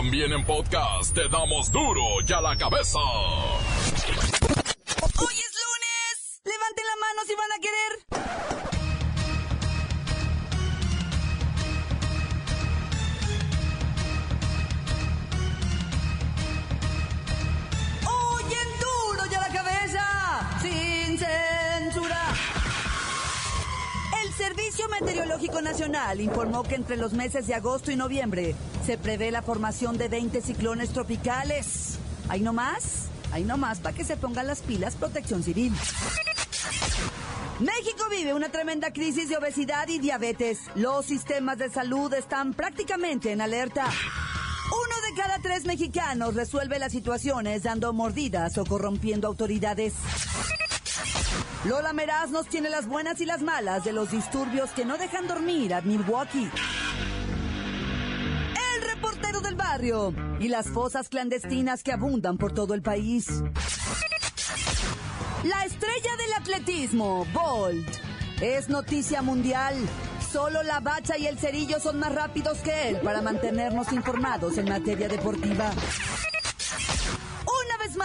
También en podcast te damos duro y a la cabeza. Meteorológico Nacional informó que entre los meses de agosto y noviembre se prevé la formación de 20 ciclones tropicales. ¿Hay no más? Hay no más para que se pongan las pilas protección civil. México vive una tremenda crisis de obesidad y diabetes. Los sistemas de salud están prácticamente en alerta. Uno de cada tres mexicanos resuelve las situaciones dando mordidas o corrompiendo autoridades. Lola Meraz nos tiene las buenas y las malas de los disturbios que no dejan dormir a Milwaukee. El reportero del barrio y las fosas clandestinas que abundan por todo el país. La estrella del atletismo, Bolt, es noticia mundial. Solo la bacha y el cerillo son más rápidos que él para mantenernos informados en materia deportiva.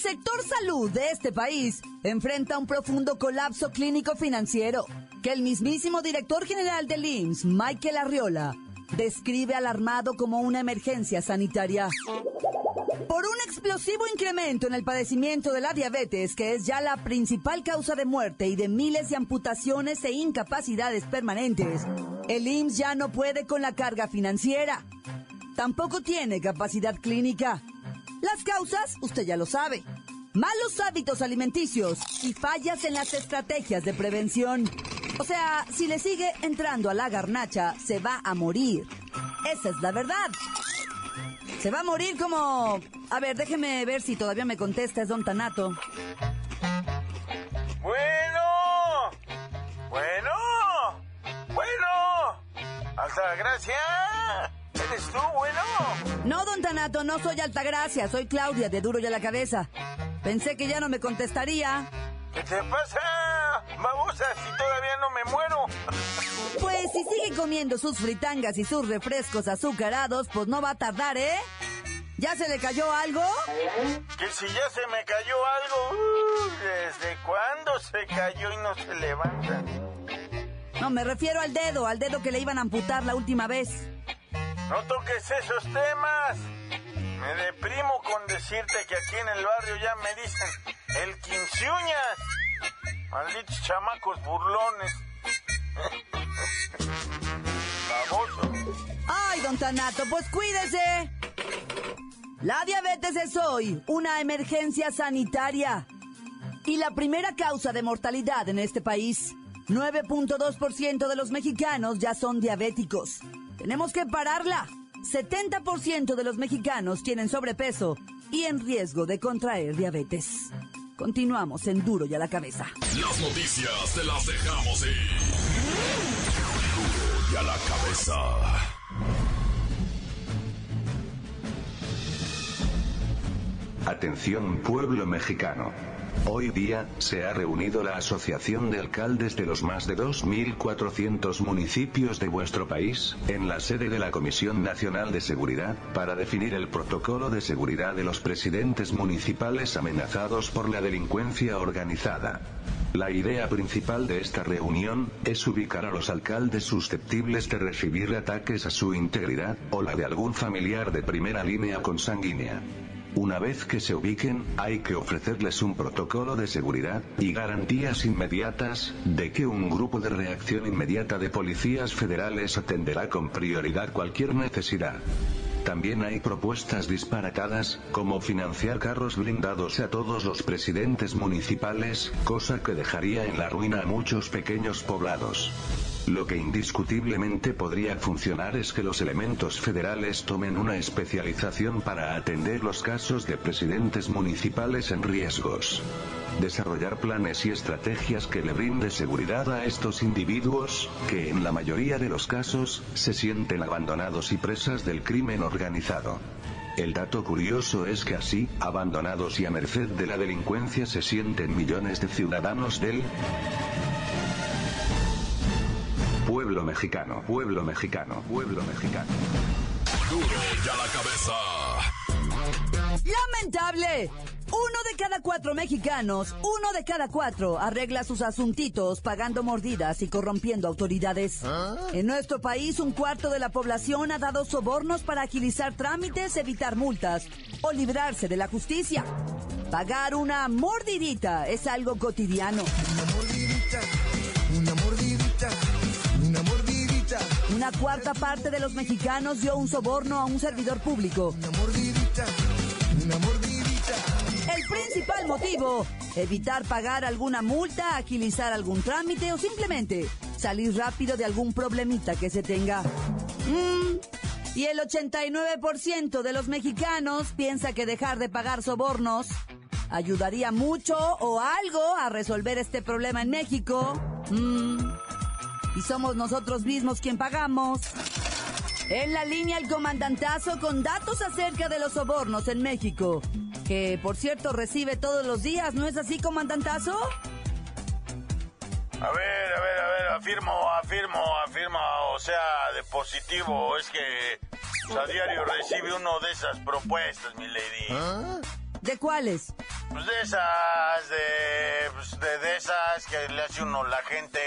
Sector salud de este país enfrenta un profundo colapso clínico financiero que el mismísimo director general del IMSS, Michael Arriola, describe alarmado como una emergencia sanitaria. Por un explosivo incremento en el padecimiento de la diabetes, que es ya la principal causa de muerte y de miles de amputaciones e incapacidades permanentes, el IMSS ya no puede con la carga financiera. Tampoco tiene capacidad clínica. Las causas, usted ya lo sabe. Malos hábitos alimenticios y fallas en las estrategias de prevención. O sea, si le sigue entrando a la garnacha, se va a morir. Esa es la verdad. Se va a morir como... A ver, déjeme ver si todavía me contesta, es Don Tanato. Bueno, bueno, bueno. Hasta gracia. No, Don Tanato, no soy Altagracia, soy Claudia de Duro y a la Cabeza. Pensé que ya no me contestaría. ¿Qué te pasa? Babosa, si todavía no me muero. Pues si sigue comiendo sus fritangas y sus refrescos azucarados, pues no va a tardar, ¿eh? ¿Ya se le cayó algo? Que si ya se me cayó algo. Uy, ¿Desde cuándo se cayó y no se levanta? No, me refiero al dedo, al dedo que le iban a amputar la última vez. No toques esos temas. Me deprimo con decirte que aquí en el barrio ya me dicen el quinceuñas. Malditos chamacos burlones. Baboso. Ay, don Tanato, pues cuídese. La diabetes es hoy una emergencia sanitaria y la primera causa de mortalidad en este país. 9.2% de los mexicanos ya son diabéticos. Tenemos que pararla. 70% de los mexicanos tienen sobrepeso y en riesgo de contraer diabetes. Continuamos en Duro y a la cabeza. Las noticias te las dejamos ir. Duro y a la cabeza. Atención pueblo mexicano. Hoy día, se ha reunido la Asociación de Alcaldes de los más de 2.400 municipios de vuestro país, en la sede de la Comisión Nacional de Seguridad, para definir el protocolo de seguridad de los presidentes municipales amenazados por la delincuencia organizada. La idea principal de esta reunión, es ubicar a los alcaldes susceptibles de recibir ataques a su integridad, o la de algún familiar de primera línea consanguínea. Una vez que se ubiquen, hay que ofrecerles un protocolo de seguridad, y garantías inmediatas, de que un grupo de reacción inmediata de policías federales atenderá con prioridad cualquier necesidad. También hay propuestas disparatadas, como financiar carros blindados a todos los presidentes municipales, cosa que dejaría en la ruina a muchos pequeños poblados. Lo que indiscutiblemente podría funcionar es que los elementos federales tomen una especialización para atender los casos de presidentes municipales en riesgos. Desarrollar planes y estrategias que le brinde seguridad a estos individuos, que en la mayoría de los casos, se sienten abandonados y presas del crimen organizado. El dato curioso es que así, abandonados y a merced de la delincuencia se sienten millones de ciudadanos del Pueblo mexicano, pueblo mexicano, pueblo mexicano. Duro ya la cabeza. Lamentable. Uno de cada cuatro mexicanos, uno de cada cuatro arregla sus asuntitos pagando mordidas y corrompiendo autoridades. En nuestro país, un cuarto de la población ha dado sobornos para agilizar trámites, evitar multas o librarse de la justicia. Pagar una mordidita es algo cotidiano. Una cuarta parte de los mexicanos dio un soborno a un servidor público. una mordidita, una mordidita. El principal motivo, evitar pagar alguna multa, agilizar algún trámite o simplemente salir rápido de algún problemita que se tenga. Mm, Y el 89% de los mexicanos piensa que dejar de pagar sobornos ayudaría mucho o algo a resolver este problema en México. Mm, Y somos nosotros mismos quien pagamos. En la línea el comandantazo con datos acerca de los sobornos en México, que por cierto recibe todos los días, ¿no es así, comandantazo? A ver, a ver, a ver, afirmo, afirmo, afirmo, o sea, de positivo, es que a diario recibe uno de esas propuestas, mi lady. ¿De cuáles? Pues de esas, de, pues de, de esas que le hace uno la gente,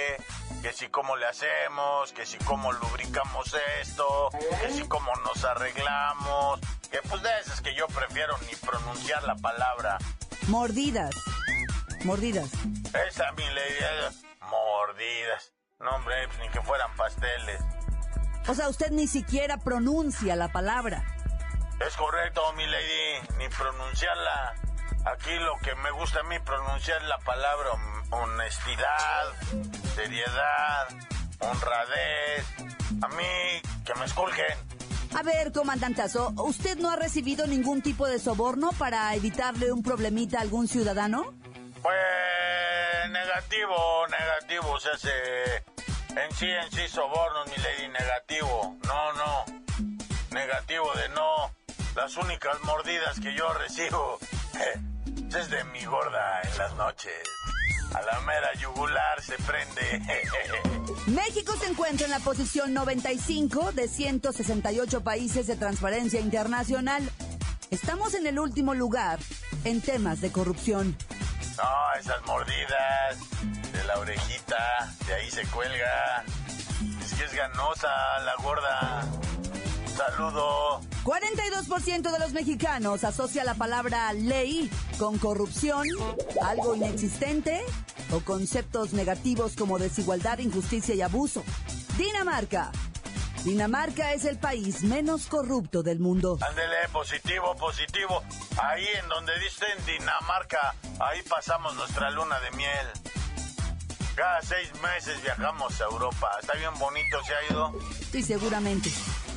que si cómo le hacemos, que si cómo lubricamos esto, que si cómo nos arreglamos, que pues de esas que yo prefiero ni pronunciar la palabra. Mordidas. Mordidas. Esa, mi lady, eh, mordidas. No, hombre, pues ni que fueran pasteles. O sea, usted ni siquiera pronuncia la palabra. Es correcto, mi lady, ni pronunciarla. Aquí lo que me gusta a mí pronunciar es la palabra hon- honestidad, seriedad, honradez. A mí, que me esculquen. A ver, comandantazo, ¿usted no ha recibido ningún tipo de soborno para evitarle un problemita a algún ciudadano? Pues negativo, negativo, se hace en sí, en sí sobornos, mi lady, negativo. No, no, negativo de no. Las únicas mordidas que yo recibo es de mi gorda en las noches. A la mera yugular se prende. México se encuentra en la posición 95 de 168 países de transparencia internacional. Estamos en el último lugar en temas de corrupción. No, esas mordidas de la orejita, de ahí se cuelga. Es que es ganosa la gorda. Saludo. 42% de los mexicanos asocia la palabra ley con corrupción, algo inexistente o conceptos negativos como desigualdad, injusticia y abuso. Dinamarca. Dinamarca es el país menos corrupto del mundo. Ándele, positivo, positivo. Ahí en donde dicen Dinamarca, ahí pasamos nuestra luna de miel. Cada seis meses viajamos a Europa. Está bien bonito, ¿se ha ido? Y seguramente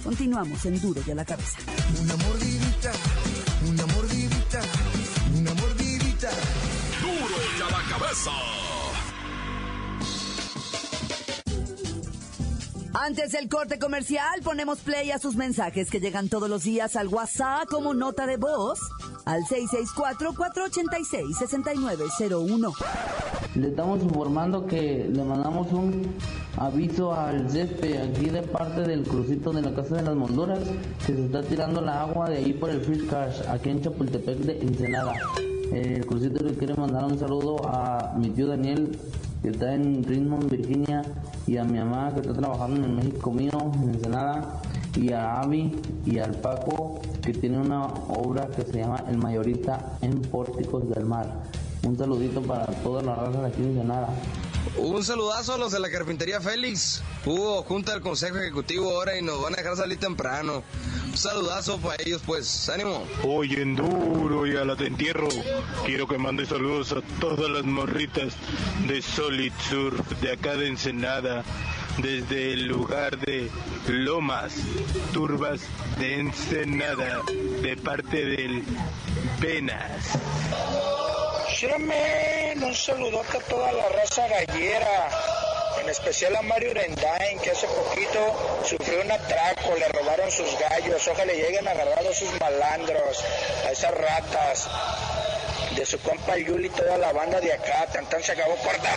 continuamos en duro y a la cabeza. Una mordidita, una mordidita, una mordidita. Duro y a la cabeza. Antes del corte comercial, ponemos play a sus mensajes que llegan todos los días al WhatsApp como nota de voz al 664-486-6901. Le estamos informando que le mandamos un aviso al CEPE aquí de parte del crucito de la Casa de las Molduras que se está tirando la agua de ahí por el Free Cash aquí en Chapultepec de Ensenada. El crucito le quiere mandar un saludo a mi tío Daniel que está en Richmond, Virginia y a mi mamá que está trabajando en México mío, en Ensenada y a Avi y al Paco que tiene una obra que se llama El Mayorita en Pórticos del Mar. Un saludito para todas las razas de aquí en Ensenada. Un saludazo a los de la carpintería Félix. Hubo junta del consejo ejecutivo ahora y nos van a dejar salir temprano. Un saludazo para ellos, pues. Ánimo. Oye, en duro y a la de entierro. Quiero que mande saludos a todas las morritas de Solid Surf, de acá de Ensenada, desde el lugar de Lomas, Turbas de Ensenada, de parte del Penas. Shiramen, un saludote a toda la raza gallera, en especial a Mario Rendain, que hace poquito sufrió un atraco, le robaron sus gallos, ojalá le lleguen agarrados sus malandros, a esas ratas, de su compa Yuli toda la banda de acá, tan se acabó corta.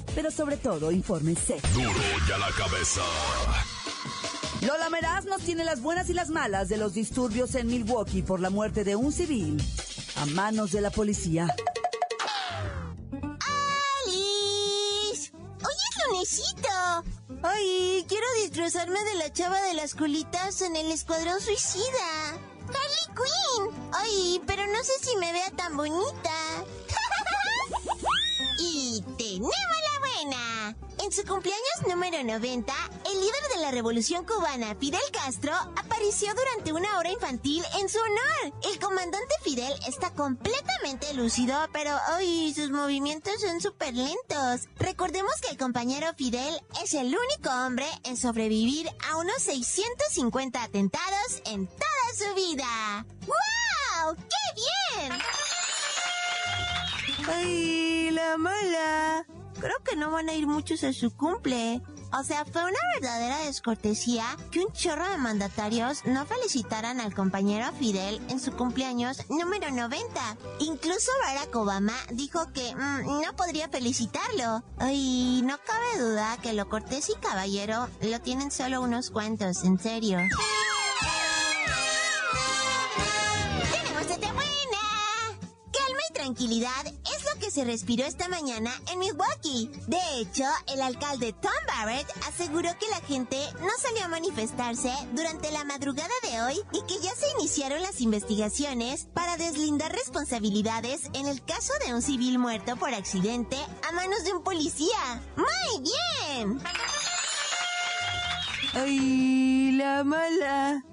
Pero sobre todo, infórmese. Duro y a la cabeza. Lola Meraz nos tiene las buenas y las malas de los disturbios en Milwaukee por la muerte de un civil a manos de la policía. ¡Alice! ¡Hoy es lunesito! ¡Ay! Quiero disfrazarme de la chava de las colitas en el Escuadrón Suicida. ¡Harley Quinn! ¡Ay! Pero no sé si me vea tan bonita. y tenemos. En su cumpleaños número 90, el líder de la revolución cubana, Fidel Castro, apareció durante una hora infantil en su honor. El comandante Fidel está completamente lúcido, pero hoy sus movimientos son súper lentos. Recordemos que el compañero Fidel es el único hombre en sobrevivir a unos 650 atentados en toda su vida. ¡Wow! ¡Qué bien! ¡Ay, la mala! Creo que no van a ir muchos a su cumple. O sea, fue una verdadera descortesía que un chorro de mandatarios no felicitaran al compañero Fidel en su cumpleaños número 90. Incluso Barack Obama dijo que mm, no podría felicitarlo. Y no cabe duda que lo cortés y caballero lo tienen solo unos cuantos, en serio. ¡Tenemos de buena! Calma y tranquilidad se respiró esta mañana en Milwaukee. De hecho, el alcalde Tom Barrett aseguró que la gente no salió a manifestarse durante la madrugada de hoy y que ya se iniciaron las investigaciones para deslindar responsabilidades en el caso de un civil muerto por accidente a manos de un policía. ¡Muy bien! ¡Ay, la mala!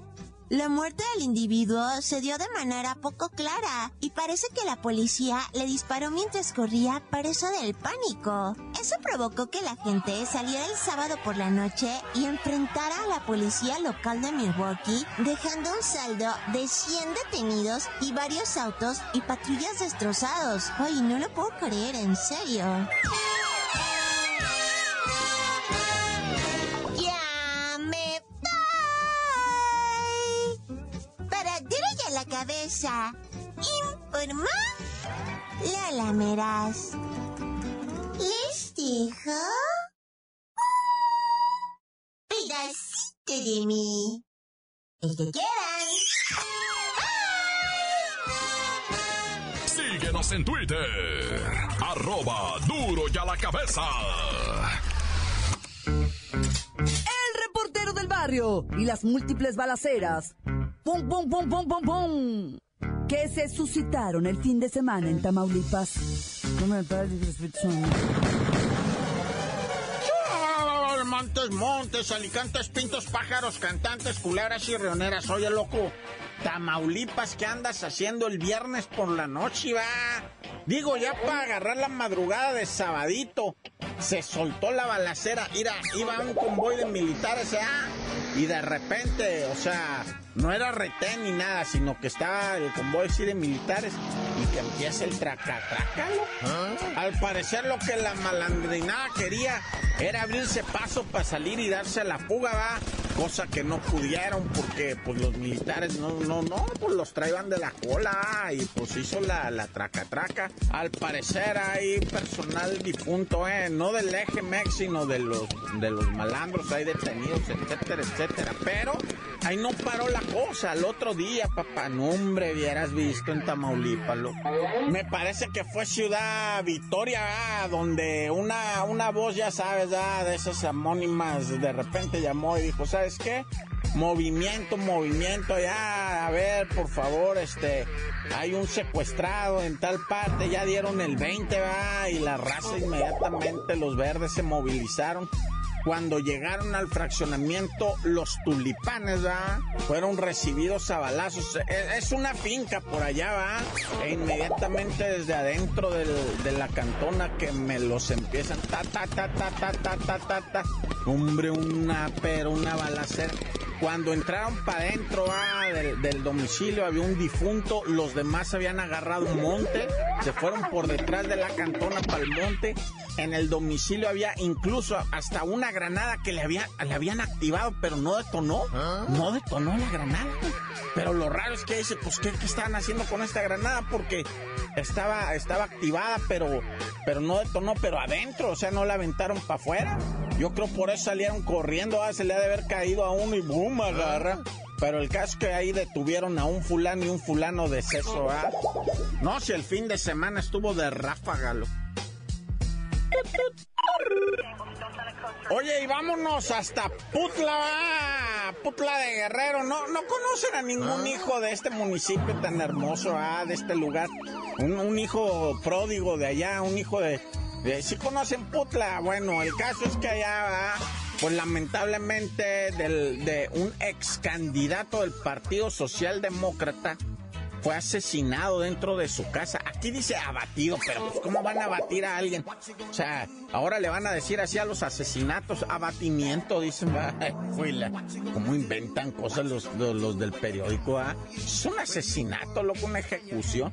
La muerte del individuo se dio de manera poco clara y parece que la policía le disparó mientras corría preso del pánico. Eso provocó que la gente saliera el sábado por la noche y enfrentara a la policía local de Milwaukee, dejando un saldo de 100 detenidos y varios autos y patrullas destrozados. Ay, no lo puedo creer, en serio. La cabeza. Informó Lola Meraz. Les dejo pedacito de mí. El que quieran. Síguenos en Twitter. Arroba duro y a la cabeza. El reportero del barrio y las múltiples balaceras. ¡Pum, pum, pum, pum, pum, pum! Que se suscitaron el fin de semana en Tamaulipas. No me Montes, montes, alicantes, pintos, pájaros, cantantes, culebras y reoneras. Oye, loco, Tamaulipas, ¿qué andas haciendo el viernes por la noche, va? Digo, ya para agarrar la madrugada de sabadito, se soltó la balacera, Mira, iba un convoy de militares, ¿ah? Y de repente, o sea, no era retén ni nada, sino que estaba el convoy así de militares y que empieza el tracatrácalo. Al parecer lo que la malandrinada quería era abrirse paso para salir y darse la fuga, va. Cosa que no pudieron porque pues los militares no, no, no, pues los traían de la cola y pues hizo la, la traca traca. Al parecer hay personal difunto, eh, no del eje MEX, sino de los, de los malandros, hay detenidos, etcétera, etcétera. Pero ahí no paró la cosa. El otro día, papá, no hombre, hubieras visto en Tamaulipas. Me parece que fue Ciudad Victoria, ah, donde una, una voz, ya sabes, ah, de esas amónimas, de repente llamó y dijo, ¿sabes qué? Movimiento, movimiento, ya, a ver, por favor, este, hay un secuestrado en tal parte, ya dieron el 20, va, y la raza inmediatamente, los verdes se movilizaron. Cuando llegaron al fraccionamiento, los tulipanes, va, fueron recibidos a balazos. E- Es una finca por allá, va, e inmediatamente desde adentro del- de la cantona que me los empiezan, ta, ta, ta, ta, ta, ta, ta, ta. Hombre, una, pero una balacera. Cuando entraron para adentro ah, del, del domicilio había un difunto, los demás habían agarrado un monte, se fueron por detrás de la cantona para el monte. En el domicilio había incluso hasta una granada que le, había, le habían activado, pero no detonó. No detonó la granada. Pero lo raro es que dice, pues, ¿qué, qué estaban haciendo con esta granada? Porque estaba, estaba activada, pero, pero no detonó, pero adentro, o sea, no la aventaron para afuera. Yo creo por eso salieron corriendo, ah, se le ha de haber caído a uno y boom, agarra. Pero el caso es que ahí detuvieron a un fulano y un fulano de seso, ¿ah? No, si el fin de semana estuvo de ráfaga, lo- Oye, y vámonos hasta Putla, ¿va? Putla de Guerrero. No, no conocen a ningún hijo de este municipio tan hermoso, ah, de este lugar. Un, un hijo pródigo de allá, un hijo de, de- ¿Sí conocen Putla? Bueno, el caso es que allá, ¿va? Pues lamentablemente del, de un ex candidato del Partido Socialdemócrata fue asesinado dentro de su casa. Aquí dice abatido, pero pues ¿cómo van a abatir a alguien? O sea, ahora le van a decir así a los asesinatos, abatimiento, dicen. ¿Cómo inventan cosas los, los, los del periódico? ah? Es un asesinato, loco, una ejecución.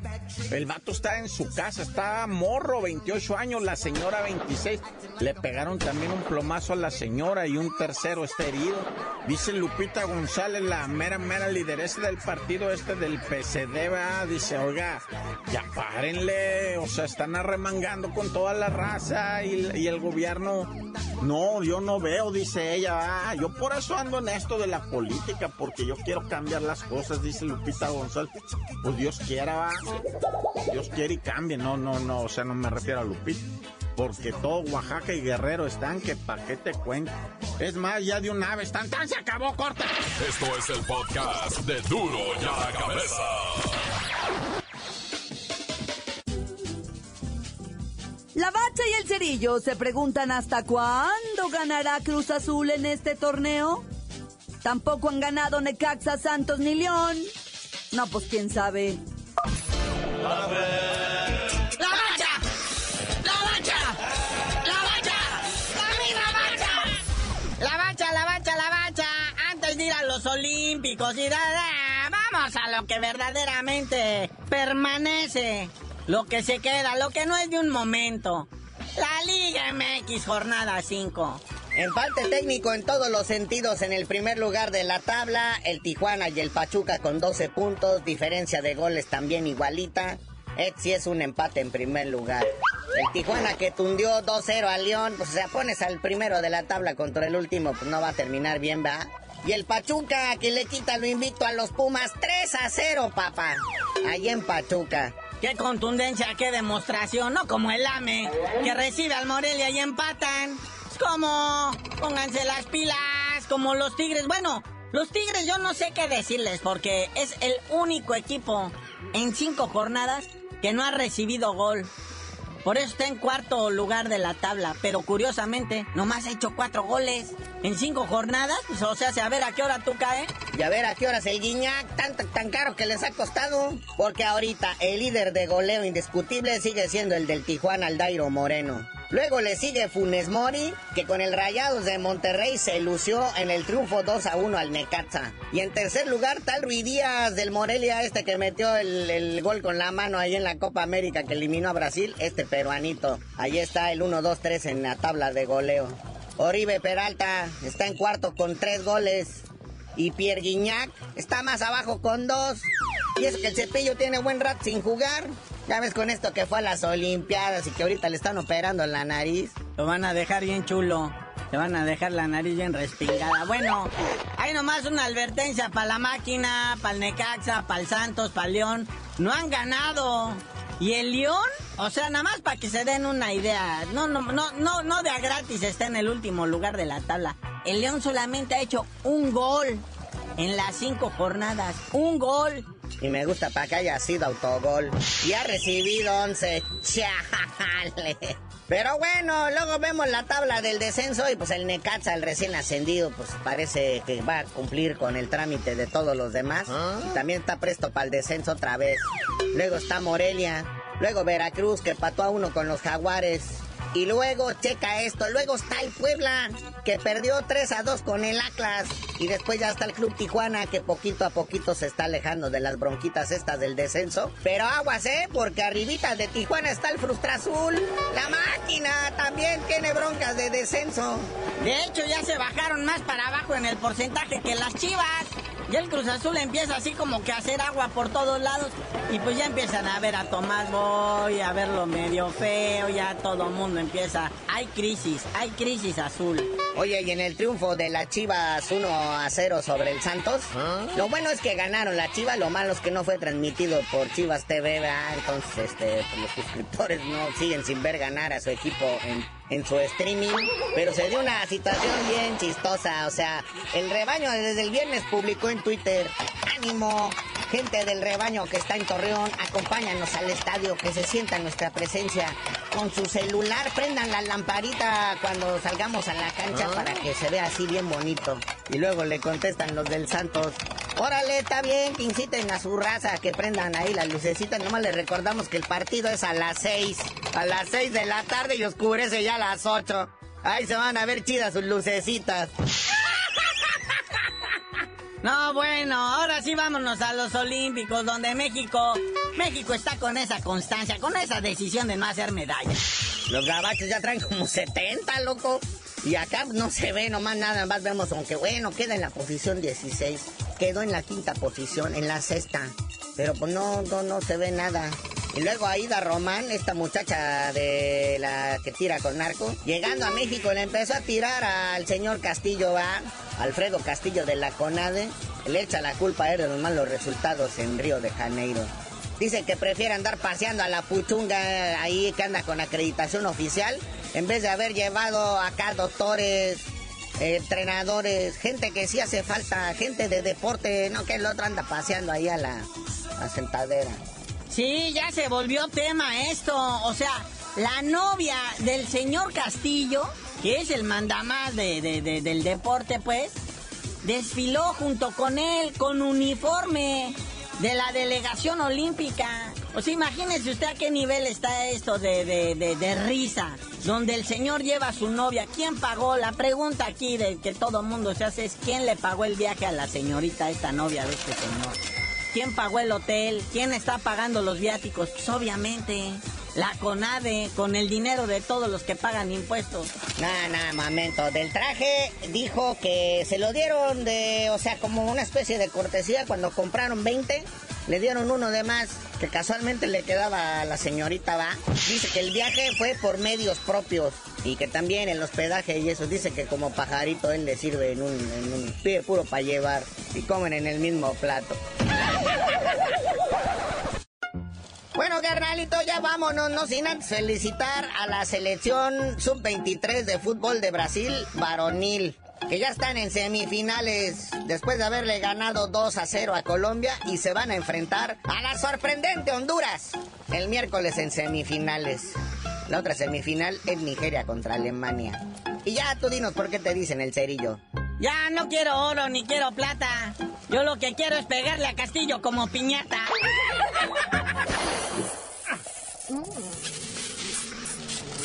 El vato está en su casa, está morro, 28 años, la señora 26. Le pegaron también un plomazo a la señora y un tercero está herido. Dice Lupita González, la mera, mera lideresa del partido este del PCD, dice, oiga, ya párenle, o sea, están arremangando con toda la raza y, el gobierno, no, yo no veo, dice ella, va, yo por eso ando en esto de la política, porque yo quiero cambiar las cosas, dice Lupita González, pues Dios quiera, va, Dios quiere y cambie, no, no, no, o sea, no me refiero a Lupita. Porque todo Oaxaca y Guerrero están que pa' qué te cuento. Es más, ya de una vez están, tan se acabó, corta. Esto es el podcast de Duro y a la Cabeza. La Bacha y el Cerillo se preguntan hasta cuándo ganará Cruz Azul en este torneo. Tampoco han ganado Necaxa, Santos ni León. No, pues quién sabe. ¡La bacha! Da, da, vamos a lo que verdaderamente permanece. Lo que se queda, lo que no es de un momento. La Liga MX jornada 5. Empate técnico en todos los sentidos en el primer lugar de la tabla, el Tijuana y el Pachuca con 12 puntos, diferencia de goles también igualita. sí es un empate en primer lugar. El Tijuana que tundió 2-0 a León, pues, o pones al primero de la tabla contra el último, pues no va a terminar bien, ¿va? Y el Pachuca que le quita lo invicto a los Pumas 3 a 0, papá. Ahí en Pachuca. Qué contundencia, qué demostración, no como el AME, que recibe al Morelia y empatan. Es como, pónganse las pilas, como los Tigres. Bueno, los Tigres yo no sé qué decirles, porque es el único equipo en cinco jornadas que no ha recibido gol. Por eso está en cuarto lugar de la tabla, pero curiosamente, nomás ha hecho cuatro goles en cinco jornadas. Pues, o sea, a ver a qué hora tú caes. Y a ver a qué horas el Guiñac, tan, tan caro que les ha costado. Porque ahorita el líder de goleo indiscutible sigue siendo el del Tijuana, Aldairo Moreno. Luego le sigue Funes Mori, que con el Rayados de Monterrey se lució en el triunfo 2 a 1 al Necaxa. Y en tercer lugar, tal Rui Díaz del Morelia, este que metió el, el gol con la mano ahí en la Copa América que eliminó a Brasil, este peruanito. Ahí está el 1-2-3 en la tabla de goleo. Oribe Peralta está en cuarto con tres goles. Y Pierre Guignac está más abajo con dos. Y es que el cepillo tiene buen rat sin jugar. Ya ves con esto que fue a las Olimpiadas y que ahorita le están operando la nariz. Lo van a dejar bien chulo. Te van a dejar la nariz bien respingada. Bueno, hay nomás una advertencia para la máquina, para el Necaxa, para el Santos, para el León. No han ganado. Y el León, o sea, nada más para que se den una idea. No, no, no, no, no de a gratis está en el último lugar de la tabla. El León solamente ha hecho un gol en las cinco jornadas. Un gol. Y me gusta para que haya sido autogol. Y ha recibido 11. Chale. Pero bueno, luego vemos la tabla del descenso y pues el Necaxa, el recién ascendido, pues parece que va a cumplir con el trámite de todos los demás. Y también está presto para el descenso otra vez. Luego está Morelia. Luego Veracruz que pató a uno con los Jaguares. Y luego, checa esto, luego está el Puebla, que perdió 3 a 2 con el Atlas. Y después ya está el Club Tijuana, que poquito a poquito se está alejando de las bronquitas estas del descenso. Pero aguas, ¿eh? Porque arribita de Tijuana está el Frustra Azul. La máquina también tiene broncas de descenso. De hecho, ya se bajaron más para abajo en el porcentaje que las chivas. Ya el Cruz Azul empieza así como que a hacer agua por todos lados. Y pues ya empiezan a ver a Tomás Boy, a verlo medio feo, ya todo el mundo empieza. Hay crisis, hay crisis azul. Oye, y en el triunfo de las Chivas 1 a 0 sobre el Santos, lo bueno es que ganaron la Chivas, lo malo es que no fue transmitido por Chivas TV, ¿verdad? entonces este, pues, los suscriptores no siguen sin ver ganar a su equipo en, en su streaming, pero se dio una situación bien chistosa, o sea, el rebaño desde el viernes publicó en Twitter, ánimo, gente del rebaño que está en Torreón, acompáñanos al estadio, que se sienta nuestra presencia con su celular, prendan la lamparita cuando salgamos a la cancha para que se vea así bien bonito. Y luego le contestan los del Santos, órale, está bien, que inciten a su raza, que prendan ahí las lucecitas, nomás les recordamos que el partido es a las 6, a las 6 de la tarde y oscurece ya a las 8. Ahí se van a ver chidas sus lucecitas. No, bueno, ahora sí vámonos a los Olímpicos, donde México, México está con esa constancia, con esa decisión de no hacer medallas. Los gabachos ya traen como 70, loco. Y acá no se ve nomás nada más vemos, aunque bueno, queda en la posición 16. Quedó en la quinta posición, en la sexta. Pero pues no, no, no se ve nada. Y luego Aida Román, esta muchacha de la que tira con narco, llegando a México le empezó a tirar al señor Castillo, va, Alfredo Castillo de la CONADE, le echa la culpa a él de los malos resultados en Río de Janeiro. Dice que prefiere andar paseando a la puchunga ahí que anda con acreditación oficial, en vez de haber llevado acá doctores, entrenadores, gente que sí hace falta, gente de deporte, no que el otro anda paseando ahí a la, sentadera. Sí, ya se volvió tema esto. O sea, la novia del señor Castillo, que es el mandamás de, de- de- del deporte, pues, desfiló junto con él con uniforme de la delegación olímpica. O sea, imagínese usted a qué nivel está esto de, de, de- de risa, donde el señor lleva a su novia. ¿Quién pagó? La pregunta aquí de que todo mundo se hace es ¿quién le pagó el viaje a la señorita, esta novia de este señor? ¿Quién pagó el hotel? ¿Quién está pagando los viáticos? Pues obviamente la CONADE, con el dinero de todos los que pagan impuestos. Nah, nah, momento. Del traje dijo que se lo dieron de, o sea, como una especie de cortesía cuando compraron 20. Le dieron uno de más que casualmente le quedaba a la señorita, va. Dice que el viaje fue por medios propios y que también el hospedaje y eso. Dice que como pajarito él le sirve en un, en un pie puro para llevar y comen en el mismo plato. Bueno, carnalito, ya vámonos, no sin antes felicitar a la selección sub-23 de fútbol de Brasil, varonil, que ya están en semifinales después de haberle ganado 2 a 0 a Colombia y se van a enfrentar a la sorprendente Honduras el miércoles en semifinales. La otra semifinal es Nigeria contra Alemania. Y ya tú dinos por qué te dicen el cerillo. Ya no quiero oro ni quiero plata. Yo lo que quiero es pegarle a Castillo como piñata. ¡La mancha! ¡La mancha! ¡La mancha! ¡La misma mancha! Por ahora